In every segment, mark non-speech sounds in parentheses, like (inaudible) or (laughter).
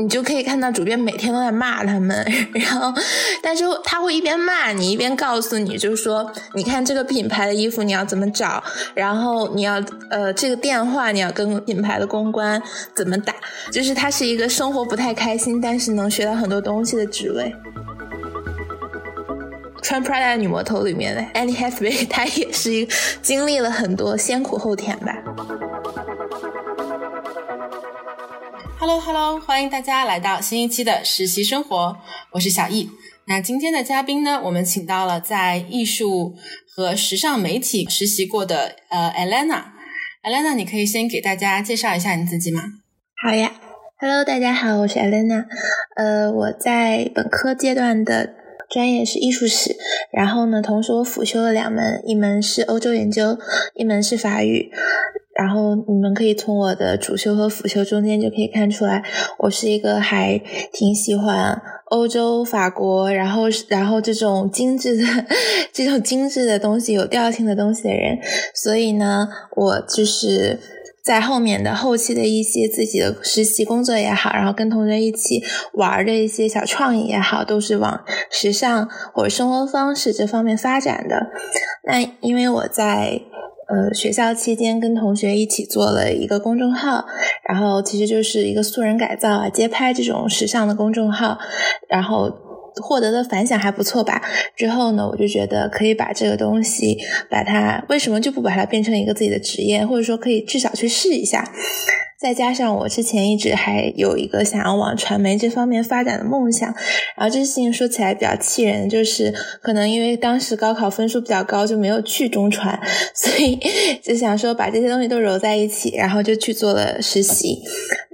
你就可以看到主编每天都在骂他们，(laughs) 然后，但是他会一边骂你，一边告诉你，就是说，你看这个品牌的衣服你要怎么找，然后你要呃这个电话你要跟品牌的公关怎么打，就是他是一个生活不太开心，但是能学到很多东西的职位。穿 Prada 女魔头里面的 Annie Hathaway，她也是一个经历了很多先苦后甜吧。Hello Hello，欢迎大家来到新一期的实习生活，我是小易。那今天的嘉宾呢，我们请到了在艺术和时尚媒体实习过的呃 Elena。Elena，你可以先给大家介绍一下你自己吗？好呀，Hello，大家好，我是 Elena。呃，我在本科阶段的专业是艺术史，然后呢，同时我辅修了两门，一门是欧洲研究，一门是法语。然后你们可以从我的主修和辅修中间就可以看出来，我是一个还挺喜欢欧洲、法国，然后然后这种精致的、这种精致的东西、有调性的东西的人。所以呢，我就是在后面的后期的一些自己的实习工作也好，然后跟同学一起玩的一些小创意也好，都是往时尚或者生活方式这方面发展的。那因为我在。呃，学校期间跟同学一起做了一个公众号，然后其实就是一个素人改造啊、街拍这种时尚的公众号，然后获得的反响还不错吧。之后呢，我就觉得可以把这个东西，把它为什么就不把它变成一个自己的职业，或者说可以至少去试一下。再加上我之前一直还有一个想要往传媒这方面发展的梦想，然后这事情说起来比较气人，就是可能因为当时高考分数比较高，就没有去中传，(laughs) 所以就想说把这些东西都揉在一起，然后就去做了实习。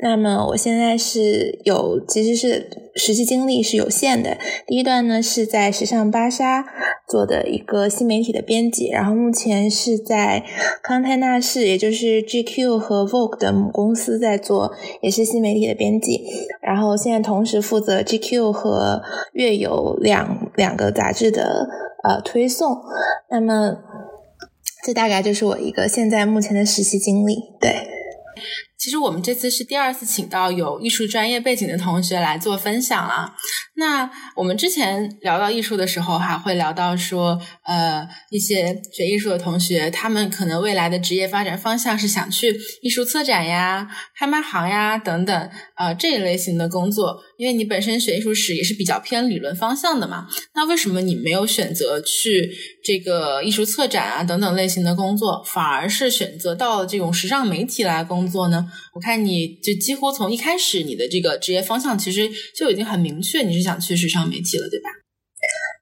那么我现在是有，其实是实习经历是有限的。第一段呢是在时尚芭莎做的一个新媒体的编辑，然后目前是在康泰纳仕，也就是 GQ 和 Vogue 的母公司在做，也是新媒体的编辑。然后现在同时负责 GQ 和月有两两个杂志的呃推送。那么这大概就是我一个现在目前的实习经历，对。其实我们这次是第二次请到有艺术专业背景的同学来做分享了。那我们之前聊到艺术的时候，还会聊到说，呃，一些学艺术的同学，他们可能未来的职业发展方向是想去艺术策展呀、拍卖行呀等等，呃，这一类型的工作。因为你本身学艺术史也是比较偏理论方向的嘛。那为什么你没有选择去这个艺术策展啊等等类型的工作，反而是选择到了这种时尚媒体来工作呢？我看你就几乎从一开始你的这个职业方向其实就已经很明确，你是想去时尚媒体了，对吧？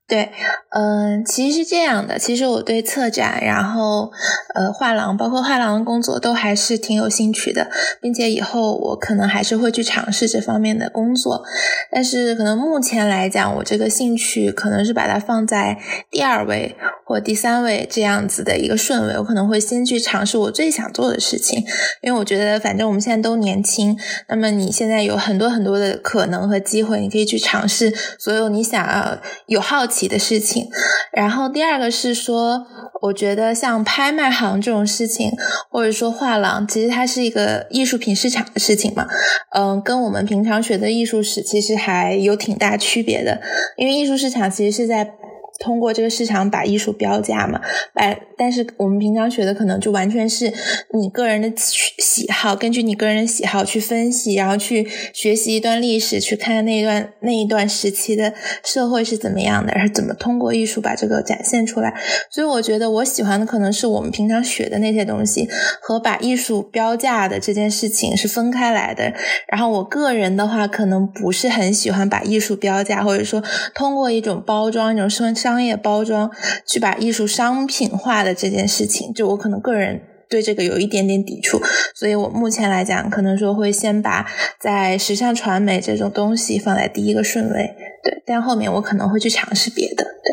对，嗯，其实是这样的。其实我对策展，然后呃画廊，包括画廊的工作，都还是挺有兴趣的，并且以后我可能还是会去尝试这方面的工作。但是可能目前来讲，我这个兴趣可能是把它放在第二位或第三位这样子的一个顺位。我可能会先去尝试我最想做的事情，因为我觉得反正我们现在都年轻，那么你现在有很多很多的可能和机会，你可以去尝试所有你想要有好。起的事情，然后第二个是说，我觉得像拍卖行这种事情，或者说画廊，其实它是一个艺术品市场的事情嘛，嗯，跟我们平常学的艺术史其实还有挺大区别的，因为艺术市场其实是在。通过这个市场把艺术标价嘛，哎但是我们平常学的可能就完全是你个人的喜好，根据你个人的喜好去分析，然后去学习一段历史，去看那一段那一段时期的社会是怎么样的，是怎么通过艺术把这个展现出来。所以我觉得我喜欢的可能是我们平常学的那些东西和把艺术标价的这件事情是分开来的。然后我个人的话，可能不是很喜欢把艺术标价，或者说通过一种包装一种生。商业包装去把艺术商品化的这件事情，就我可能个人对这个有一点点抵触，所以我目前来讲，可能说会先把在时尚传媒这种东西放在第一个顺位，对，但后面我可能会去尝试别的，对。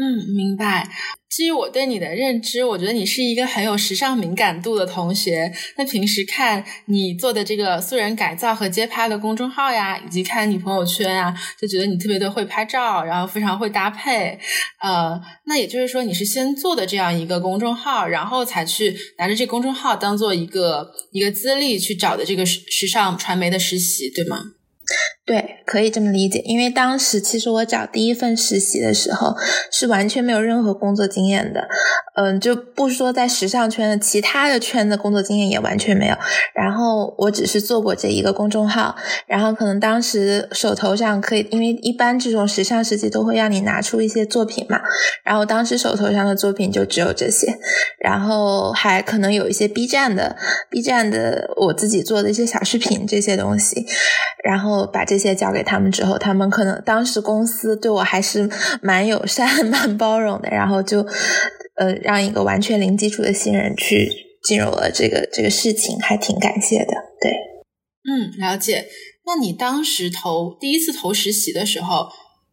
嗯，明白。基于我对你的认知，我觉得你是一个很有时尚敏感度的同学。那平时看你做的这个素人改造和街拍的公众号呀，以及看你朋友圈啊，就觉得你特别的会拍照，然后非常会搭配。呃，那也就是说，你是先做的这样一个公众号，然后才去拿着这公众号当做一个一个资历去找的这个时时尚传媒的实习，对吗？对，可以这么理解。因为当时其实我找第一份实习的时候是完全没有任何工作经验的，嗯，就不说在时尚圈的，其他的圈的工作经验也完全没有。然后我只是做过这一个公众号，然后可能当时手头上可以，因为一般这种时尚实习都会让你拿出一些作品嘛，然后当时手头上的作品就只有这些，然后还可能有一些 B 站的 B 站的我自己做的一些小视频这些东西，然后把这。这些交给他们之后，他们可能当时公司对我还是蛮友善、(laughs) 蛮包容的，然后就呃让一个完全零基础的新人去进入了这个这个事情，还挺感谢的。对，嗯，了解。那你当时投第一次投实习的时候，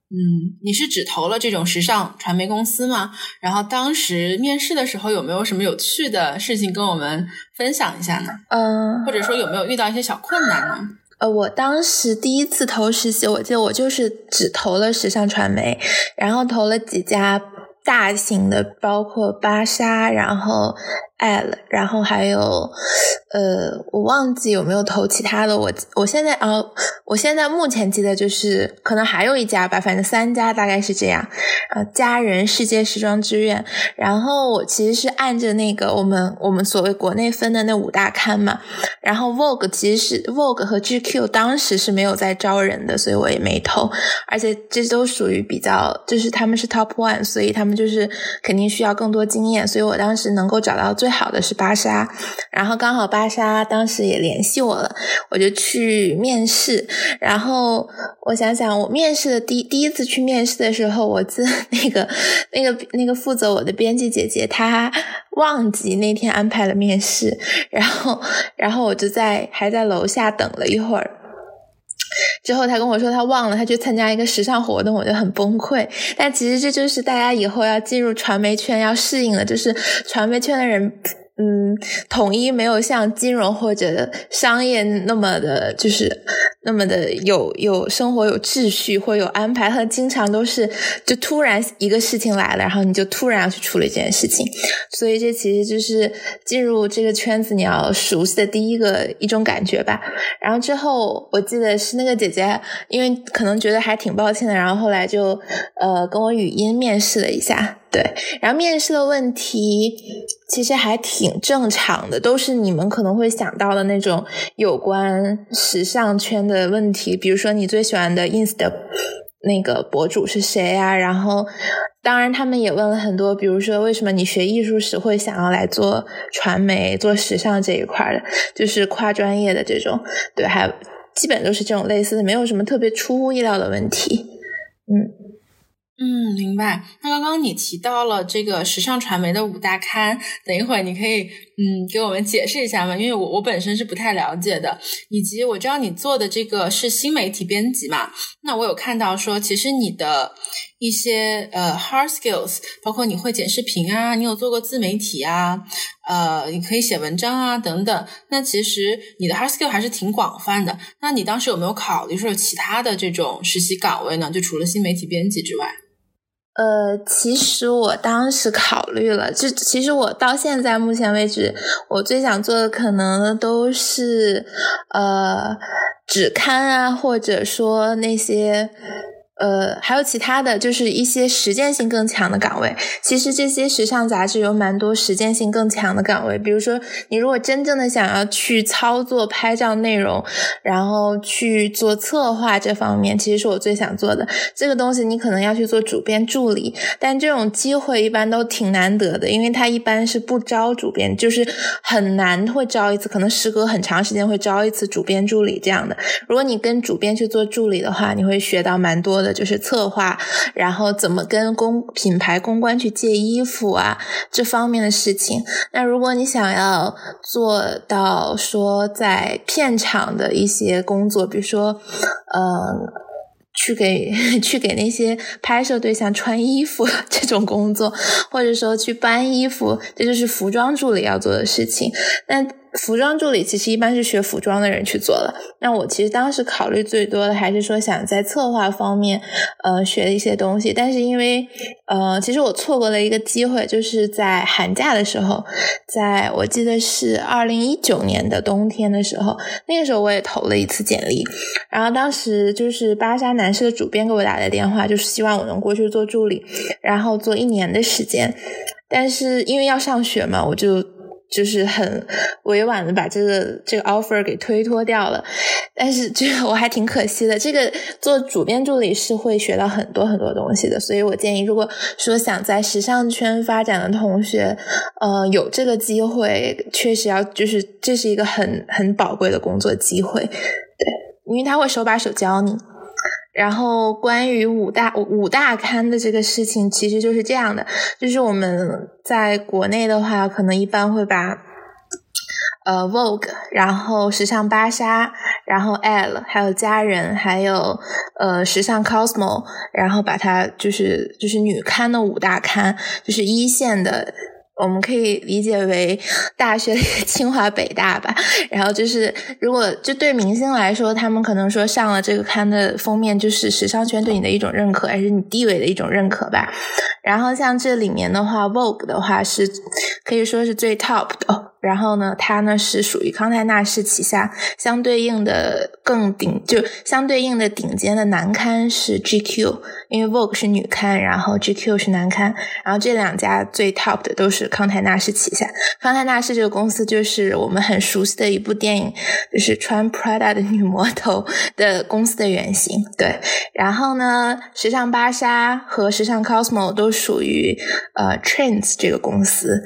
嗯，你是只投了这种时尚传媒公司吗？然后当时面试的时候有没有什么有趣的事情跟我们分享一下呢？嗯，或者说有没有遇到一些小困难呢？呃，我当时第一次投实习，我记得我就是只投了时尚传媒，然后投了几家大型的，包括芭莎，然后。爱了然后还有，呃，我忘记有没有投其他的。我我现在啊，我现在目前记得就是可能还有一家吧，反正三家大概是这样。呃，佳人、世界时装之愿。然后我其实是按着那个我们我们所谓国内分的那五大刊嘛。然后 Vogue 其实是 Vogue 和 GQ 当时是没有在招人的，所以我也没投。而且这都属于比较，就是他们是 Top One，所以他们就是肯定需要更多经验。所以我当时能够找到最最好的是芭莎，然后刚好芭莎当时也联系我了，我就去面试。然后我想想，我面试的第第一次去面试的时候，我自 (laughs) 那个那个那个负责我的编辑姐姐，她忘记那天安排了面试，然后然后我就在还在楼下等了一会儿。之后他跟我说他忘了，他去参加一个时尚活动，我就很崩溃。但其实这就是大家以后要进入传媒圈要适应了，就是传媒圈的人。嗯，统一没有像金融或者商业那么的，就是那么的有有生活有秩序或有安排，它经常都是就突然一个事情来了，然后你就突然要去处理这件事情，所以这其实就是进入这个圈子你要熟悉的第一个一种感觉吧。然后之后我记得是那个姐姐，因为可能觉得还挺抱歉的，然后后来就呃跟我语音面试了一下。对，然后面试的问题其实还挺正常的，都是你们可能会想到的那种有关时尚圈的问题，比如说你最喜欢的 ins 的那个博主是谁啊？然后，当然他们也问了很多，比如说为什么你学艺术史会想要来做传媒、做时尚这一块的，就是跨专业的这种，对，还基本都是这种类似的，没有什么特别出乎意料的问题，嗯。嗯，明白。那刚刚你提到了这个时尚传媒的五大刊，等一会儿你可以嗯给我们解释一下吗？因为我我本身是不太了解的，以及我知道你做的这个是新媒体编辑嘛。那我有看到说，其实你的一些呃 hard skills，包括你会剪视频啊，你有做过自媒体啊，呃，你可以写文章啊等等。那其实你的 hard skill 还是挺广泛的。那你当时有没有考虑说有其他的这种实习岗位呢？就除了新媒体编辑之外？呃，其实我当时考虑了，就其实我到现在目前为止，我最想做的可能都是呃纸刊啊，或者说那些。呃，还有其他的就是一些实践性更强的岗位。其实这些时尚杂志有蛮多实践性更强的岗位，比如说你如果真正的想要去操作拍照内容，然后去做策划这方面，其实是我最想做的。这个东西你可能要去做主编助理，但这种机会一般都挺难得的，因为他一般是不招主编，就是很难会招一次，可能时隔很长时间会招一次主编助理这样的。如果你跟主编去做助理的话，你会学到蛮多。的就是策划，然后怎么跟公品牌公关去借衣服啊，这方面的事情。那如果你想要做到说在片场的一些工作，比如说，呃，去给 (laughs) 去给那些拍摄对象穿衣服这种工作，或者说去搬衣服，这就是服装助理要做的事情。那服装助理其实一般是学服装的人去做的。那我其实当时考虑最多的还是说想在策划方面，呃，学一些东西。但是因为，呃，其实我错过了一个机会，就是在寒假的时候，在我记得是二零一九年的冬天的时候，那个时候我也投了一次简历。然后当时就是芭莎男士的主编给我打的电话，就是希望我能过去做助理，然后做一年的时间。但是因为要上学嘛，我就。就是很委婉的把这个这个 offer 给推脱掉了，但是这个我还挺可惜的。这个做主编助理是会学到很多很多东西的，所以我建议，如果说想在时尚圈发展的同学，呃，有这个机会，确实要就是这是一个很很宝贵的工作机会，对，因为他会手把手教你。然后关于五大五大刊的这个事情，其实就是这样的，就是我们在国内的话，可能一般会把呃 Vogue，然后时尚芭莎，然后 Elle，还有家人，还有呃时尚 Cosmo，然后把它就是就是女刊的五大刊，就是一线的。我们可以理解为 (laughs) 大学里清华北大吧。然后就是，如果就对明星来说，他们可能说上了这个刊的封面，就是时尚圈对你的一种认可，还是你地位的一种认可吧。然后像这里面的话，Vogue 的话是可以说是最 top 的。然后呢，它呢是属于康泰纳仕旗下相对应的更顶，就相对应的顶尖的男刊是 GQ，因为 Vogue 是女刊，然后 GQ 是男刊，然后这两家最 top 的都是康泰纳仕旗下。康泰纳仕这个公司就是我们很熟悉的一部电影，就是穿 Prada 的女魔头的公司的原型。对，然后呢，时尚芭莎和时尚 Cosmo 都属于呃 Trends 这个公司。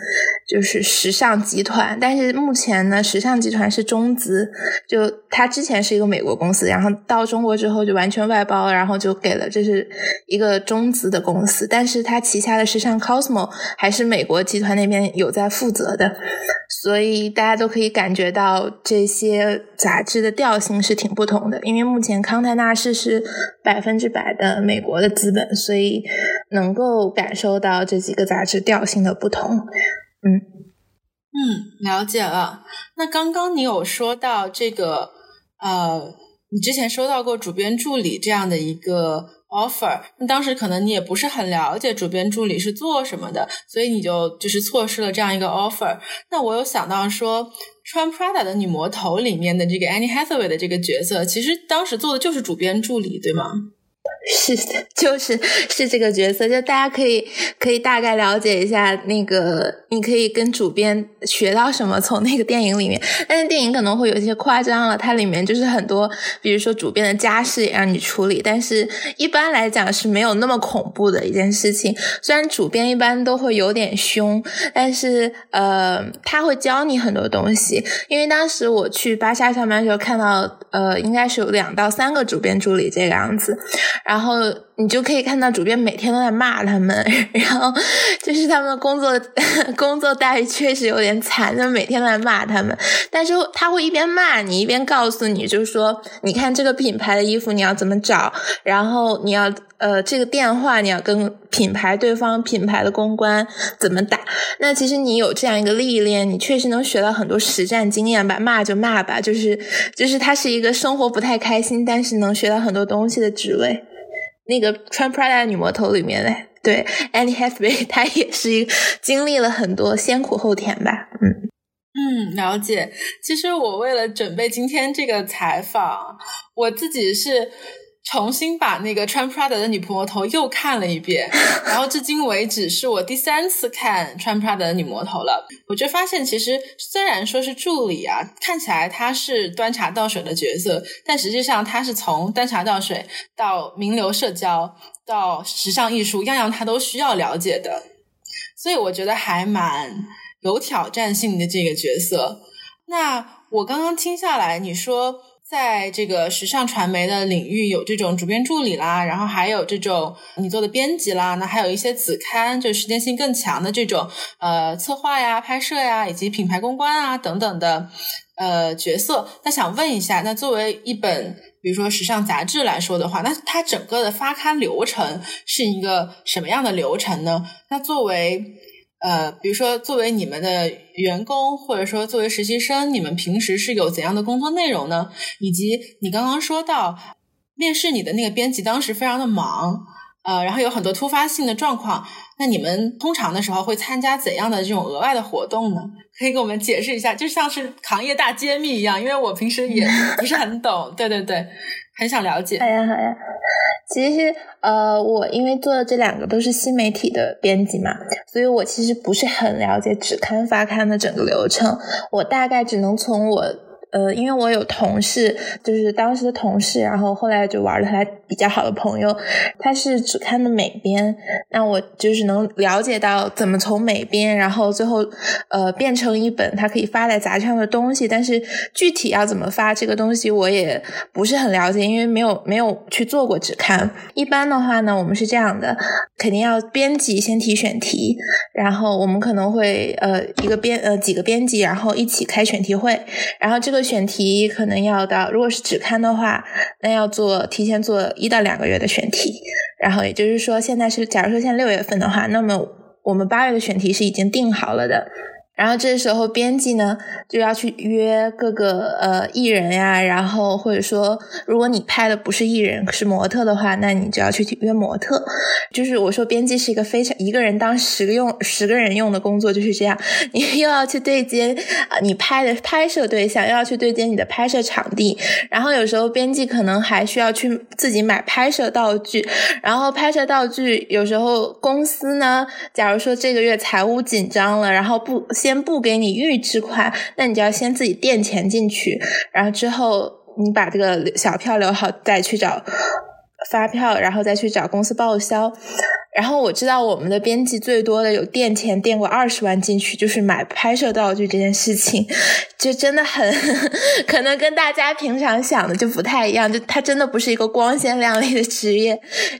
就是时尚集团，但是目前呢，时尚集团是中资，就它之前是一个美国公司，然后到中国之后就完全外包，然后就给了这是一个中资的公司，但是它旗下的时尚 Cosmo 还是美国集团那边有在负责的，所以大家都可以感觉到这些杂志的调性是挺不同的，因为目前康泰纳仕是百分之百的美国的资本，所以能够感受到这几个杂志调性的不同。嗯嗯，了解了。那刚刚你有说到这个，呃，你之前收到过主编助理这样的一个 offer，那当时可能你也不是很了解主编助理是做什么的，所以你就就是错失了这样一个 offer。那我有想到说，穿 Prada 的女魔头里面的这个 Annie Hathaway 的这个角色，其实当时做的就是主编助理，对吗？是的，就是是这个角色，就大家可以可以大概了解一下那个，你可以跟主编学到什么从那个电影里面，但是电影可能会有一些夸张了，它里面就是很多，比如说主编的家事也让你处理，但是一般来讲是没有那么恐怖的一件事情。虽然主编一般都会有点凶，但是呃，他会教你很多东西。因为当时我去巴莎上班的时候看到，呃，应该是有两到三个主编助理这个样子。然后然后你就可以看到主编每天都在骂他们，然后就是他们工作 (laughs) 工作待遇确实有点惨，就每天都在骂他们。但是他会一边骂你，一边告诉你，就是说，你看这个品牌的衣服你要怎么找，然后你要呃这个电话你要跟品牌对方品牌的公关怎么打。那其实你有这样一个历练，你确实能学到很多实战经验吧。骂就骂吧，就是就是他是一个生活不太开心，但是能学到很多东西的职位。那个穿 Prada 女魔头里面嘞，对 Annie Hathaway，(laughs) 她也是一经历了很多先苦后甜吧，嗯嗯，了解。其实我为了准备今天这个采访，我自己是。重新把那个穿 Prada 的女魔头又看了一遍，(laughs) 然后至今为止是我第三次看穿 Prada 的女魔头了。我就发现，其实虽然说是助理啊，看起来她是端茶倒水的角色，但实际上她是从端茶倒水到名流社交到时尚艺术，样样她都需要了解的。所以我觉得还蛮有挑战性的这个角色。那我刚刚听下来，你说。在这个时尚传媒的领域，有这种主编助理啦，然后还有这种你做的编辑啦，那还有一些子刊，就时间性更强的这种呃策划呀、拍摄呀，以及品牌公关啊等等的呃角色。那想问一下，那作为一本比如说时尚杂志来说的话，那它整个的发刊流程是一个什么样的流程呢？那作为呃，比如说作为你们的员工，或者说作为实习生，你们平时是有怎样的工作内容呢？以及你刚刚说到面试你的那个编辑当时非常的忙，呃，然后有很多突发性的状况，那你们通常的时候会参加怎样的这种额外的活动呢？可以给我们解释一下，就像是行业大揭秘一样，因为我平时也不是很懂，对对对，很想了解。好呀好呀。其实，呃，我因为做的这两个都是新媒体的编辑嘛，所以我其实不是很了解纸刊发刊的整个流程，我大概只能从我。呃，因为我有同事，就是当时的同事，然后后来就玩的还比较好的朋友，他是只看的美编，那我就是能了解到怎么从美编，然后最后呃变成一本他可以发在杂志上的东西，但是具体要怎么发这个东西，我也不是很了解，因为没有没有去做过只看。一般的话呢，我们是这样的，肯定要编辑先提选题，然后我们可能会呃一个编呃几个编辑，然后一起开选题会，然后这个。选题可能要到，如果是只刊的话，那要做提前做一到两个月的选题，然后也就是说，现在是假如说现在六月份的话，那么我们八月的选题是已经定好了的。然后这时候编辑呢就要去约各个呃艺人呀，然后或者说如果你拍的不是艺人是模特的话，那你就要去约模特。就是我说编辑是一个非常一个人当十个用十个人用的工作，就是这样。(laughs) 你又要去对接啊你拍的拍摄对象，又要去对接你的拍摄场地，然后有时候编辑可能还需要去自己买拍摄道具，然后拍摄道具有时候公司呢，假如说这个月财务紧张了，然后不。先不给你预支款，那你就要先自己垫钱进去，然后之后你把这个小票留好，再去找发票，然后再去找公司报销。然后我知道我们的编辑最多的有垫钱垫过二十万进去，就是买拍摄道具这件事情，就真的很可能跟大家平常想的就不太一样，就它真的不是一个光鲜亮丽的职业。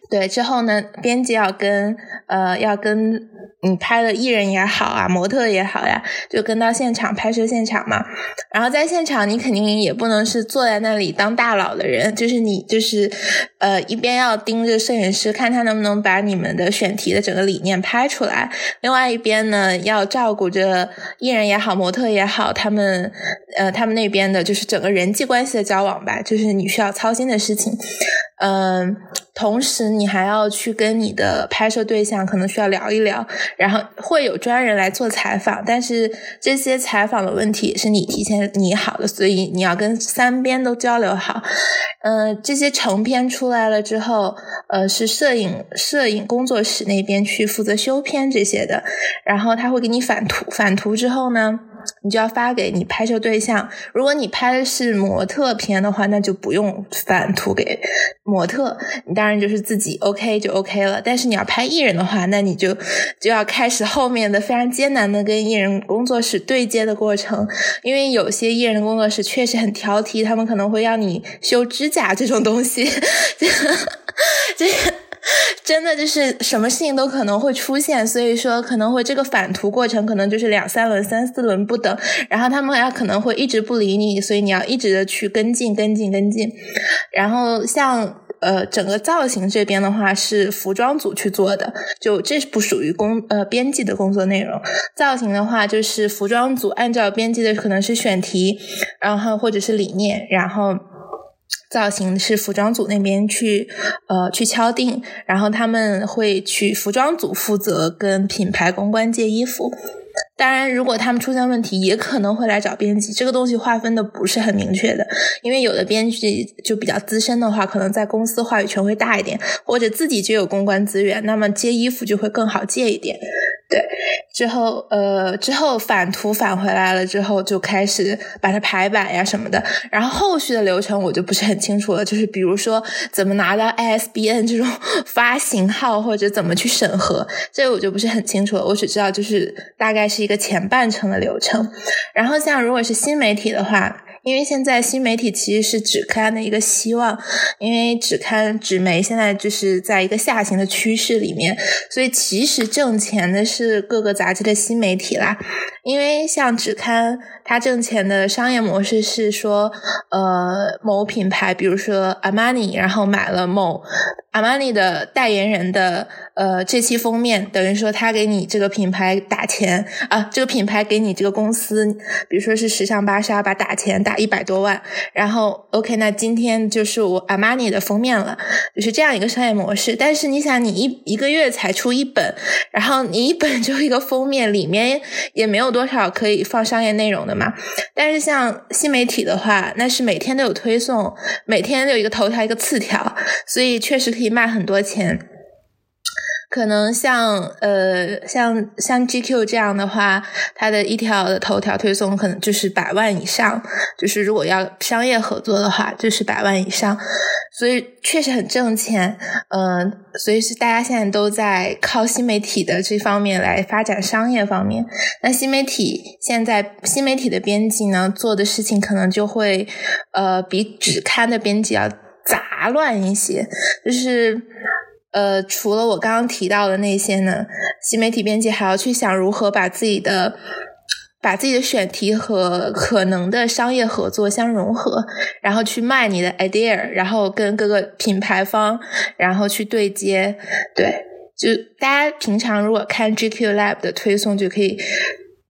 对，之后呢，编辑要跟呃要跟。你拍的艺人也好啊，模特也好呀，就跟到现场拍摄现场嘛。然后在现场，你肯定也不能是坐在那里当大佬的人，就是你就是呃一边要盯着摄影师，看他能不能把你们的选题的整个理念拍出来，另外一边呢要照顾着艺人也好，模特也好，他们呃他们那边的就是整个人际关系的交往吧，就是你需要操心的事情。嗯，同时你还要去跟你的拍摄对象可能需要聊一聊，然后会有专人来做采访，但是这些采访的问题也是你提前拟好的，所以你要跟三边都交流好。嗯，这些成片出来了之后，呃，是摄影摄影工作室那边去负责修片这些的，然后他会给你返图，返图之后呢。你就要发给你拍摄对象。如果你拍的是模特片的话，那就不用返图给模特，你当然就是自己 OK 就 OK 了。但是你要拍艺人的话，那你就就要开始后面的非常艰难的跟艺人工作室对接的过程，因为有些艺人工作室确实很挑剔，他们可能会要你修指甲这种东西，这个。真的就是什么事情都可能会出现，所以说可能会这个返图过程可能就是两三轮、三四轮不等，然后他们还可能会一直不理你，所以你要一直的去跟进、跟进、跟进。然后像呃整个造型这边的话是服装组去做的，就这是不属于工呃编辑的工作内容。造型的话就是服装组按照编辑的可能是选题，然后或者是理念，然后。造型是服装组那边去，呃，去敲定，然后他们会去服装组负责跟品牌公关借衣服。当然，如果他们出现问题，也可能会来找编辑。这个东西划分的不是很明确的，因为有的编辑就比较资深的话，可能在公司话语权会大一点，或者自己就有公关资源，那么接衣服就会更好借一点。对，之后呃，之后返图返回来了之后，就开始把它排版呀什么的。然后后续的流程我就不是很清楚了，就是比如说怎么拿到 ISBN 这种发行号，或者怎么去审核，这个我就不是很清楚了。我只知道就是大概是一一个前半程的流程。然后像如果是新媒体的话。因为现在新媒体其实是纸刊的一个希望，因为纸刊纸媒现在就是在一个下行的趋势里面，所以其实挣钱的是各个杂志的新媒体啦。因为像纸刊，它挣钱的商业模式是说，呃，某品牌，比如说阿玛尼，然后买了某。阿玛尼的代言人的呃这期封面，等于说他给你这个品牌打钱啊，这个品牌给你这个公司，比如说是时尚芭莎吧，打钱打一百多万，然后 OK，那今天就是我阿玛尼的封面了，就是这样一个商业模式。但是你想，你一一个月才出一本，然后你一本就一个封面，里面也没有多少可以放商业内容的嘛。但是像新媒体的话，那是每天都有推送，每天都有一个头条一个次条，所以确实可以卖很多钱。可能像呃像像 GQ 这样的话，它的一条头条推送可能就是百万以上，就是如果要商业合作的话，就是百万以上，所以确实很挣钱。嗯，所以是大家现在都在靠新媒体的这方面来发展商业方面。那新媒体现在新媒体的编辑呢，做的事情可能就会呃比纸刊的编辑要杂乱一些，就是。呃，除了我刚刚提到的那些呢，新媒体编辑还要去想如何把自己的把自己的选题和可能的商业合作相融合，然后去卖你的 idea，然后跟各个品牌方然后去对接。对，就大家平常如果看 GQ Lab 的推送，就可以。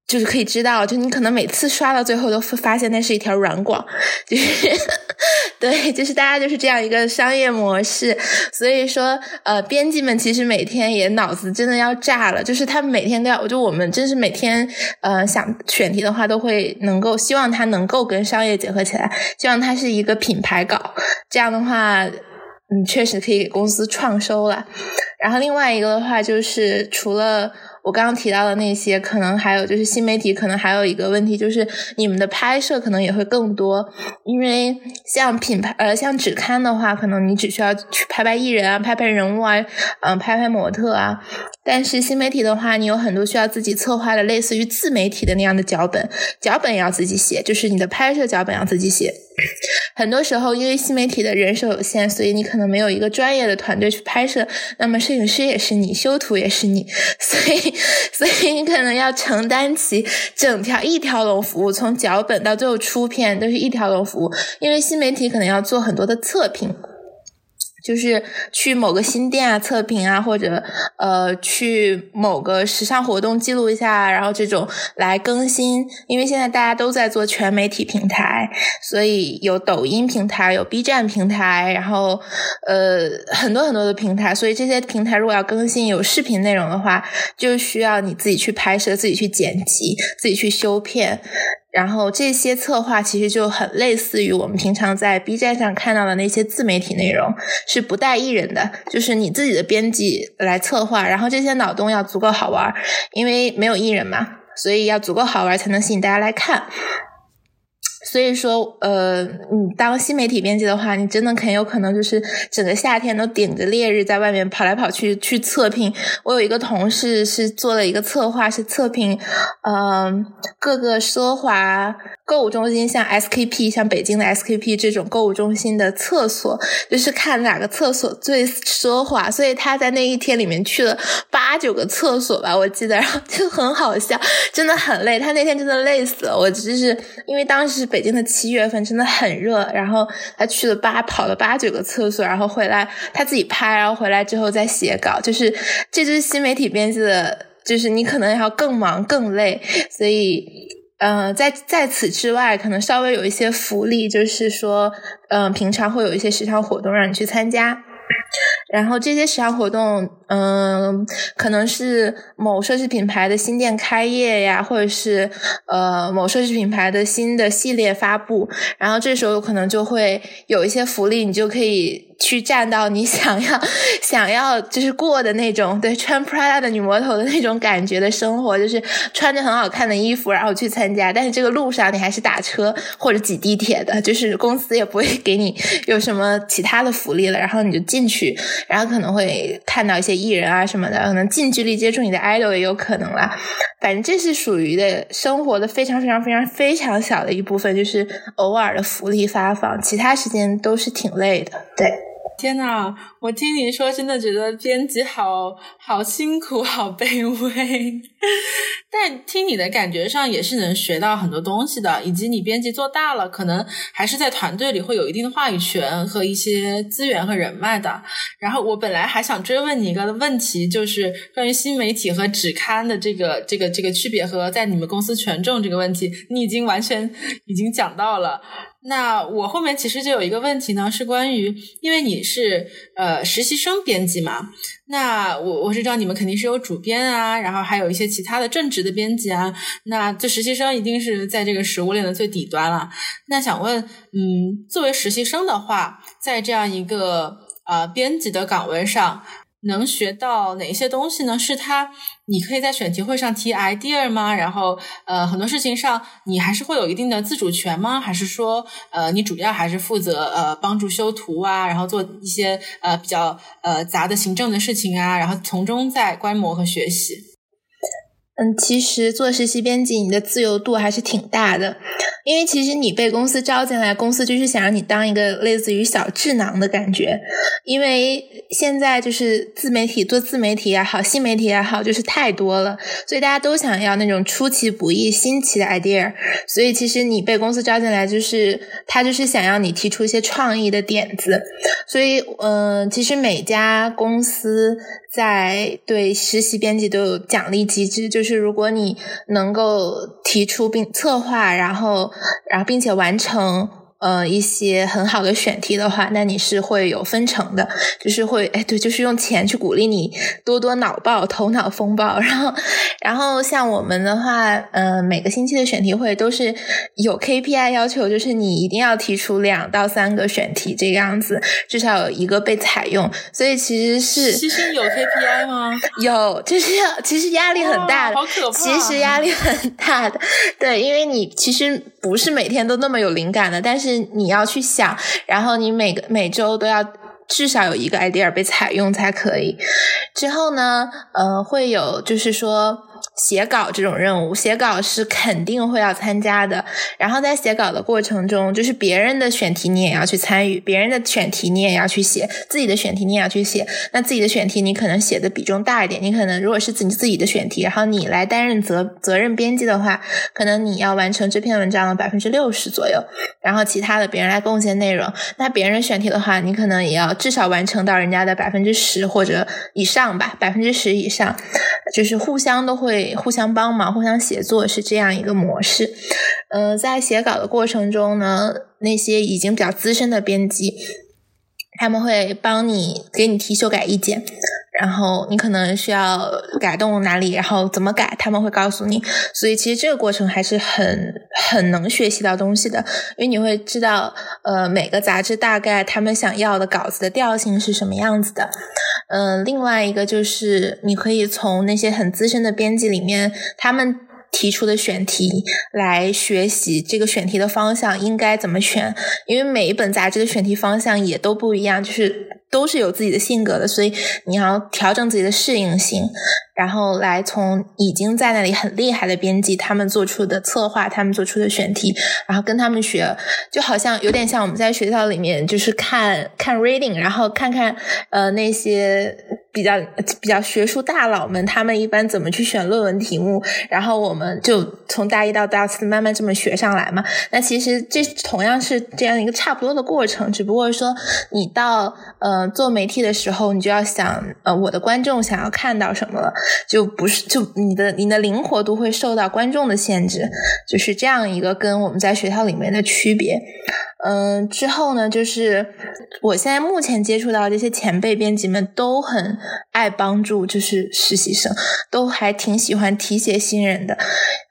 就是可以知道，就你可能每次刷到最后都发现那是一条软广，就是 (laughs) 对，就是大家就是这样一个商业模式。所以说，呃，编辑们其实每天也脑子真的要炸了，就是他们每天都要，就我们真是每天呃想选题的话，都会能够希望它能够跟商业结合起来，希望它是一个品牌稿，这样的话，嗯，确实可以给公司创收了。然后另外一个的话，就是除了。我刚刚提到的那些，可能还有就是新媒体，可能还有一个问题，就是你们的拍摄可能也会更多，因为像品牌呃像纸刊的话，可能你只需要去拍拍艺人啊，拍拍人物啊，嗯，拍拍模特啊。但是新媒体的话，你有很多需要自己策划的，类似于自媒体的那样的脚本，脚本也要自己写，就是你的拍摄脚本要自己写。很多时候，因为新媒体的人手有限，所以你可能没有一个专业的团队去拍摄，那么摄影师也是你，修图也是你，所以。所以你可能要承担起整条一条龙服务，从脚本到最后出片都是一条龙服务，因为新媒体可能要做很多的测评。就是去某个新店啊测评啊，或者呃去某个时尚活动记录一下，然后这种来更新。因为现在大家都在做全媒体平台，所以有抖音平台，有 B 站平台，然后呃很多很多的平台。所以这些平台如果要更新有视频内容的话，就需要你自己去拍摄、自己去剪辑、自己去修片。然后这些策划其实就很类似于我们平常在 B 站上看到的那些自媒体内容，是不带艺人的，就是你自己的编辑来策划，然后这些脑洞要足够好玩，因为没有艺人嘛，所以要足够好玩才能吸引大家来看。所以说，呃，你当新媒体编辑的话，你真的很有可能就是整个夏天都顶着烈日在外面跑来跑去去测评。我有一个同事是做了一个策划，是测评，嗯，各个奢华购物中心，像 SKP，像北京的 SKP 这种购物中心的厕所，就是看哪个厕所最奢华。所以他在那一天里面去了八九个厕所吧，我记得，然后就很好笑，真的很累。他那天真的累死了，我就是因为当时。北京的七月份真的很热，然后他去了八跑了八九个厕所，然后回来他自己拍，然后回来之后再写稿，就是这就是新媒体编辑的，就是你可能要更忙更累，所以嗯，在在此之外，可能稍微有一些福利，就是说嗯，平常会有一些时尚活动让你去参加。然后这些时尚活动，嗯，可能是某奢侈品牌的新店开业呀，或者是呃某奢侈品牌的新的系列发布，然后这时候可能就会有一些福利，你就可以。去站到你想要 (laughs) 想要就是过的那种，对，穿 Prada 的女魔头的那种感觉的生活，就是穿着很好看的衣服，然后去参加。但是这个路上你还是打车或者挤地铁的，就是公司也不会给你有什么其他的福利了。然后你就进去，然后可能会看到一些艺人啊什么的，可能近距离接触你的 idol 也有可能啦。反正这是属于的生活的非常非常非常非常小的一部分，就是偶尔的福利发放，其他时间都是挺累的，对。天呐，我听你说，真的觉得编辑好好辛苦，好卑微。(laughs) 但听你的感觉上，也是能学到很多东西的。以及你编辑做大了，可能还是在团队里会有一定的话语权和一些资源和人脉的。然后我本来还想追问你一个问题，就是关于新媒体和纸刊的这个这个这个区别和在你们公司权重这个问题，你已经完全已经讲到了。那我后面其实就有一个问题呢，是关于，因为你是呃实习生编辑嘛，那我我是知道你们肯定是有主编啊，然后还有一些其他的正职的编辑啊，那这实习生一定是在这个食物链的最底端了。那想问，嗯，作为实习生的话，在这样一个呃编辑的岗位上。能学到哪些东西呢？是他，你可以在选题会上提 idea 吗？然后，呃，很多事情上你还是会有一定的自主权吗？还是说，呃，你主要还是负责呃帮助修图啊，然后做一些呃比较呃杂的行政的事情啊，然后从中在观摩和学习。嗯，其实做实习编辑，你的自由度还是挺大的。因为其实你被公司招进来，公司就是想让你当一个类似于小智囊的感觉。因为现在就是自媒体做自媒体也好，新媒体也好，就是太多了，所以大家都想要那种出其不意、新奇的 idea。所以其实你被公司招进来，就是他就是想要你提出一些创意的点子。所以，嗯，其实每家公司在对实习编辑都有奖励机制，就是如果你能够提出并策划，然后。然后，并且完成。呃，一些很好的选题的话，那你是会有分成的，就是会，哎，对，就是用钱去鼓励你多多脑爆、头脑风暴。(laughs) 然后，然后像我们的话，呃，每个星期的选题会都是有 KPI 要求，就是你一定要提出两到三个选题这个样子，至少有一个被采用。所以其实是，其实有 KPI 吗？有，就是要其实压力很大的，好可怕。其实压力很大的，对，因为你其实不是每天都那么有灵感的，但是。你要去想，然后你每个每周都要至少有一个 idea 被采用才可以。之后呢，呃，会有就是说。写稿这种任务，写稿是肯定会要参加的。然后在写稿的过程中，就是别人的选题你也要去参与，别人的选题你也要去写，自己的选题你也要去写。那自己的选题你可能写的比重大一点，你可能如果是自己自己的选题，然后你来担任责责任编辑的话，可能你要完成这篇文章的百分之六十左右，然后其他的别人来贡献内容。那别人选题的话，你可能也要至少完成到人家的百分之十或者以上吧，百分之十以上，就是互相都会。互相帮忙、互相协作是这样一个模式。呃，在写稿的过程中呢，那些已经比较资深的编辑，他们会帮你给你提修改意见，然后你可能需要改动哪里，然后怎么改，他们会告诉你。所以其实这个过程还是很很能学习到东西的，因为你会知道，呃，每个杂志大概他们想要的稿子的调性是什么样子的。嗯，另外一个就是你可以从那些很资深的编辑里面，他们提出的选题来学习这个选题的方向应该怎么选，因为每一本杂志的选题方向也都不一样，就是都是有自己的性格的，所以你要调整自己的适应性。然后来从已经在那里很厉害的编辑他们做出的策划，他们做出的选题，然后跟他们学，就好像有点像我们在学校里面就是看看 reading，然后看看呃那些比较比较学术大佬们他们一般怎么去选论文题目，然后我们就从大一到大四慢慢这么学上来嘛。那其实这同样是这样一个差不多的过程，只不过说你到呃做媒体的时候，你就要想呃我的观众想要看到什么了。就不是，就你的你的灵活度会受到观众的限制，就是这样一个跟我们在学校里面的区别。嗯，之后呢，就是我现在目前接触到这些前辈编辑们都很爱帮助，就是实习生都还挺喜欢提携新人的。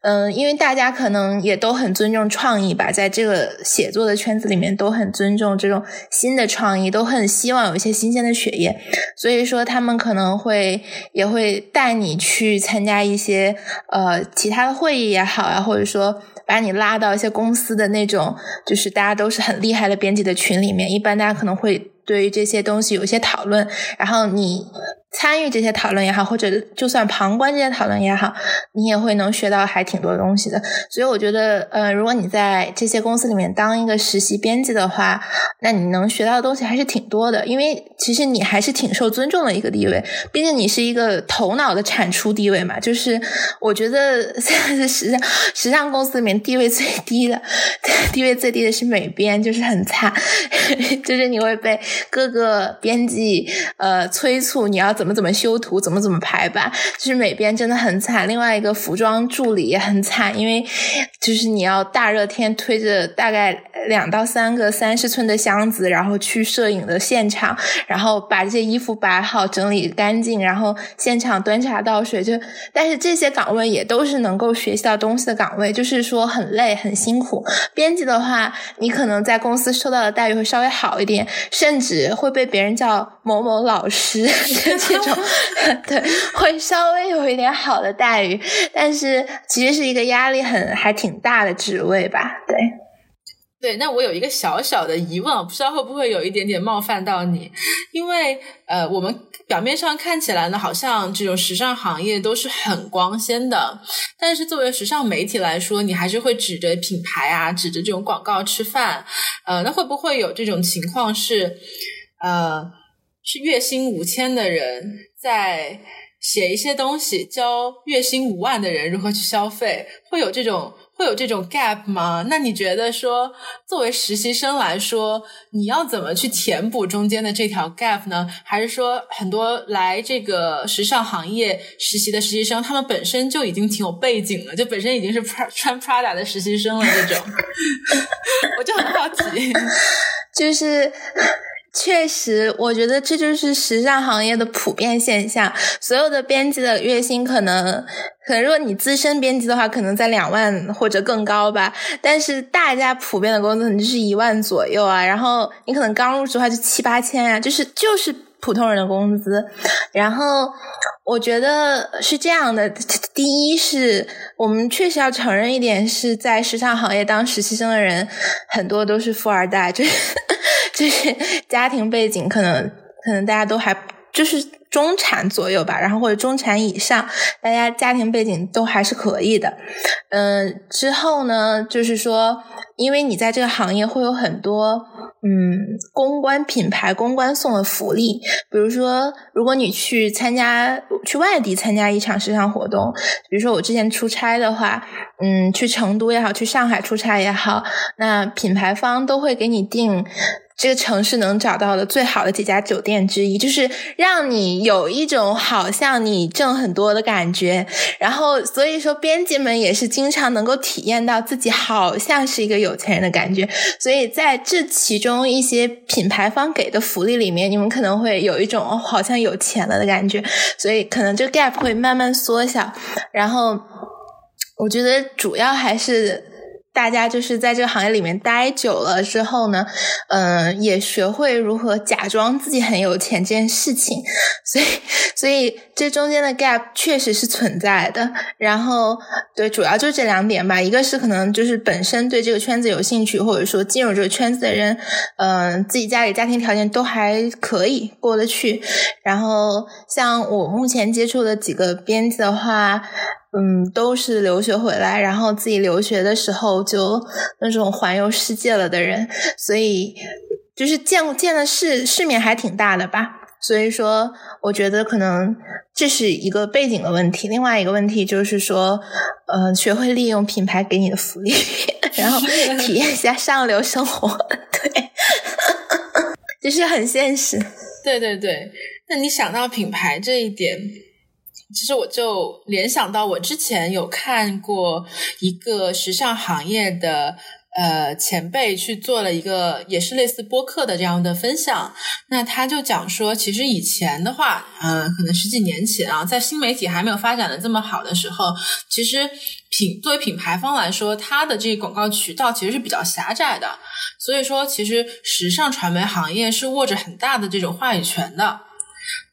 嗯，因为大家可能也都很尊重创意吧，在这个写作的圈子里面都很尊重这种新的创意，都很希望有一些新鲜的血液，所以说他们可能会也会带你去参加一些呃其他的会议也好啊，或者说。把你拉到一些公司的那种，就是大家都是很厉害的编辑的群里面，一般大家可能会对于这些东西有一些讨论，然后你参与这些讨论也好，或者就算旁观这些讨论也好，你也会能学到还挺多东西的。所以我觉得，呃，如果你在这些公司里面当一个实习编辑的话，那你能学到的东西还是挺多的。因为其实你还是挺受尊重的一个地位，毕竟你是一个头脑的产出地位嘛。就是我觉得现在是时尚时尚公司里面地位最低的，(laughs) 地位最低的是美编，就是很惨，(laughs) 就是你会被各个编辑呃催促你要。怎么怎么修图，怎么怎么排版，就是美编真的很惨。另外一个服装助理也很惨，因为就是你要大热天推着大概两到三个三十寸的箱子，然后去摄影的现场，然后把这些衣服摆好、整理干净，然后现场端茶倒水。就但是这些岗位也都是能够学习到东西的岗位，就是说很累很辛苦。编辑的话，你可能在公司受到的待遇会稍微好一点，甚至会被别人叫某某老师。这种对会稍微有一点好的待遇，但是其实是一个压力很还挺大的职位吧？对，对。那我有一个小小的疑问，不知道会不会有一点点冒犯到你？因为呃，我们表面上看起来呢，好像这种时尚行业都是很光鲜的，但是作为时尚媒体来说，你还是会指着品牌啊，指着这种广告吃饭。呃，那会不会有这种情况是呃？是月薪五千的人在写一些东西，教月薪五万的人如何去消费，会有这种会有这种 gap 吗？那你觉得说，作为实习生来说，你要怎么去填补中间的这条 gap 呢？还是说，很多来这个时尚行业实习的实习生，他们本身就已经挺有背景了，就本身已经是穿 Prada 的实习生了这种？(laughs) 我就很好奇，(laughs) 就是。确实，我觉得这就是时尚行业的普遍现象。所有的编辑的月薪可能，可能如果你资深编辑的话，可能在两万或者更高吧。但是大家普遍的工资可能就是一万左右啊。然后你可能刚入职的话就七八千啊，就是就是普通人的工资。然后我觉得是这样的：第一是我们确实要承认一点，是在时尚行业当实习生的人很多都是富二代，就是。就是家庭背景可能可能大家都还就是中产左右吧，然后或者中产以上，大家家庭背景都还是可以的。嗯，之后呢，就是说，因为你在这个行业会有很多嗯公关品牌公关送的福利，比如说，如果你去参加去外地参加一场时尚活动，比如说我之前出差的话，嗯，去成都也好，去上海出差也好，那品牌方都会给你订。这个城市能找到的最好的几家酒店之一，就是让你有一种好像你挣很多的感觉。然后，所以说编辑们也是经常能够体验到自己好像是一个有钱人的感觉。所以在这其中一些品牌方给的福利里面，你们可能会有一种好像有钱了的感觉。所以可能这个 gap 会慢慢缩小。然后，我觉得主要还是。大家就是在这个行业里面待久了之后呢，嗯，也学会如何假装自己很有钱这件事情，所以，所以这中间的 gap 确实是存在的。然后，对，主要就这两点吧。一个是可能就是本身对这个圈子有兴趣，或者说进入这个圈子的人，嗯，自己家里家庭条件都还可以过得去。然后，像我目前接触的几个编辑的话。嗯，都是留学回来，然后自己留学的时候就那种环游世界了的人，所以就是见见的世世面还挺大的吧。所以说，我觉得可能这是一个背景的问题。另外一个问题就是说，呃，学会利用品牌给你的福利，然后体验一下上流生活，(laughs) 对，(laughs) 就是很现实。对对对，那你想到品牌这一点？其实我就联想到，我之前有看过一个时尚行业的呃前辈去做了一个也是类似播客的这样的分享。那他就讲说，其实以前的话，嗯，可能十几年前啊，在新媒体还没有发展的这么好的时候，其实品作为品牌方来说，它的这个广告渠道其实是比较狭窄的。所以说，其实时尚传媒行业是握着很大的这种话语权的。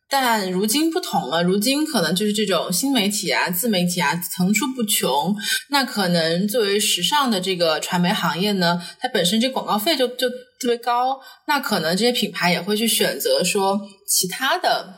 但如今不同了，如今可能就是这种新媒体啊、自媒体啊层出不穷。那可能作为时尚的这个传媒行业呢，它本身这广告费就就特别高。那可能这些品牌也会去选择说其他的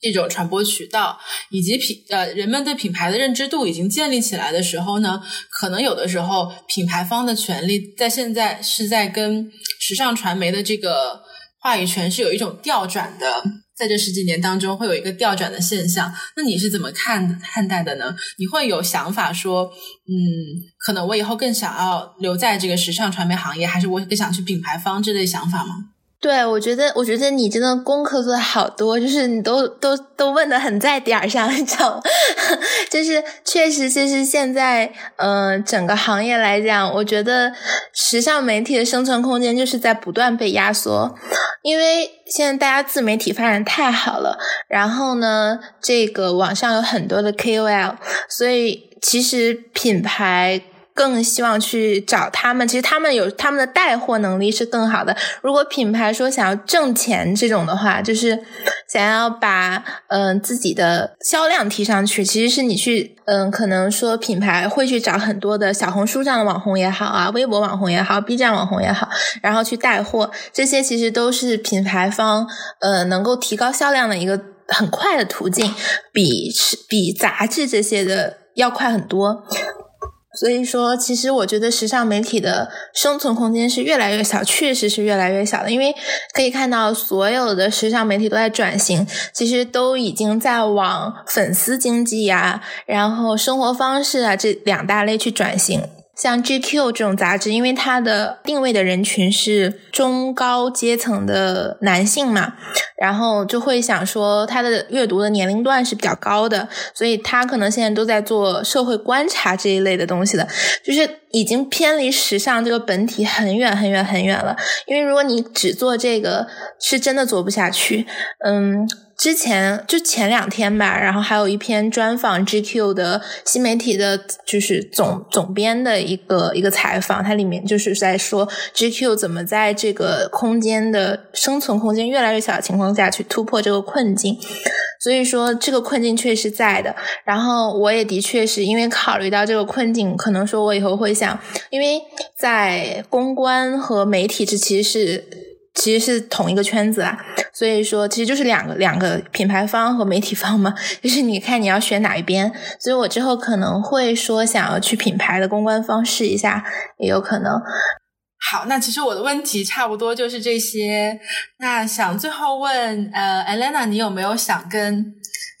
这种传播渠道以及品呃人们对品牌的认知度已经建立起来的时候呢，可能有的时候品牌方的权利在现在是在跟时尚传媒的这个话语权是有一种调转的，在这十几年当中会有一个调转的现象。那你是怎么看看待的呢？你会有想法说，嗯，可能我以后更想要留在这个时尚传媒行业，还是我更想去品牌方这类想法吗？对，我觉得，我觉得你真的功课做的好多，就是你都都都问的很在点儿上，你知道吗？(laughs) 就是确实，就是现在，嗯，整个行业来讲，我觉得时尚媒体的生存空间就是在不断被压缩，因为现在大家自媒体发展太好了，然后呢，这个网上有很多的 KOL，所以其实品牌。更希望去找他们，其实他们有他们的带货能力是更好的。如果品牌说想要挣钱这种的话，就是想要把嗯自己的销量提上去，其实是你去嗯可能说品牌会去找很多的小红书上的网红也好啊，微博网红也好，B 站网红也好，然后去带货，这些其实都是品牌方呃能够提高销量的一个很快的途径，比比杂志这些的要快很多。所以说，其实我觉得时尚媒体的生存空间是越来越小，确实是越来越小的。因为可以看到，所有的时尚媒体都在转型，其实都已经在往粉丝经济呀，然后生活方式啊这两大类去转型。像 GQ 这种杂志，因为它的定位的人群是中高阶层的男性嘛，然后就会想说，他的阅读的年龄段是比较高的，所以他可能现在都在做社会观察这一类的东西的，就是已经偏离时尚这个本体很远很远很远了。因为如果你只做这个，是真的做不下去。嗯。之前就前两天吧，然后还有一篇专访 GQ 的新媒体的，就是总总编的一个一个采访，它里面就是在说 GQ 怎么在这个空间的生存空间越来越小的情况下去突破这个困境。所以说这个困境确实在的。然后我也的确是因为考虑到这个困境，可能说我以后会想，因为在公关和媒体这其实是。其实是同一个圈子啦，所以说其实就是两个两个品牌方和媒体方嘛，就是你看你要选哪一边。所以我之后可能会说想要去品牌的公关方试一下，也有可能。好，那其实我的问题差不多就是这些。那想最后问呃，Elena，你有没有想跟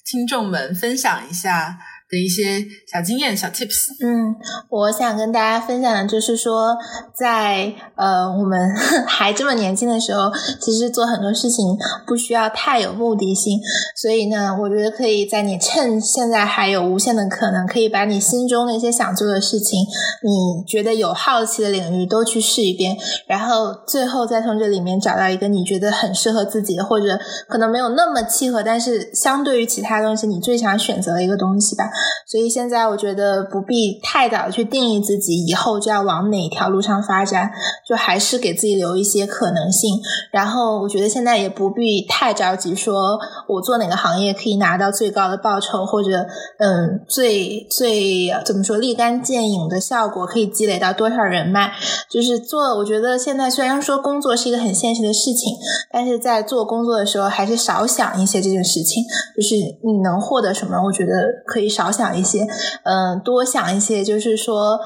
听众们分享一下？的一些小经验、小 tips。嗯，我想跟大家分享的就是说，在呃我们 (laughs) 还这么年轻的时候，其实做很多事情不需要太有目的性。所以呢，我觉得可以在你趁现在还有无限的可能，可以把你心中那些想做的事情，你觉得有好奇的领域都去试一遍，然后最后再从这里面找到一个你觉得很适合自己的，或者可能没有那么契合，但是相对于其他东西你最想选择的一个东西吧。所以现在我觉得不必太早去定义自己以后就要往哪条路上发展，就还是给自己留一些可能性。然后我觉得现在也不必太着急，说我做哪个行业可以拿到最高的报酬，或者嗯最最怎么说立竿见影的效果可以积累到多少人脉。就是做，我觉得现在虽然说工作是一个很现实的事情，但是在做工作的时候还是少想一些这件事情。就是你能获得什么，我觉得可以少。少想一些，嗯，多想一些，就是说，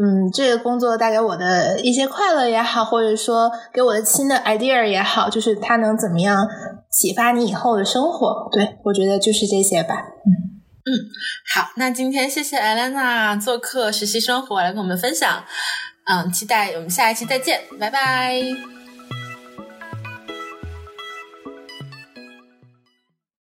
嗯，这个工作带给我的一些快乐也好，或者说给我的新的 idea 也好，就是它能怎么样启发你以后的生活？对我觉得就是这些吧。嗯嗯，好，那今天谢谢艾莲娜做客实习生活来跟我们分享，嗯，期待我们下一期再见，拜拜。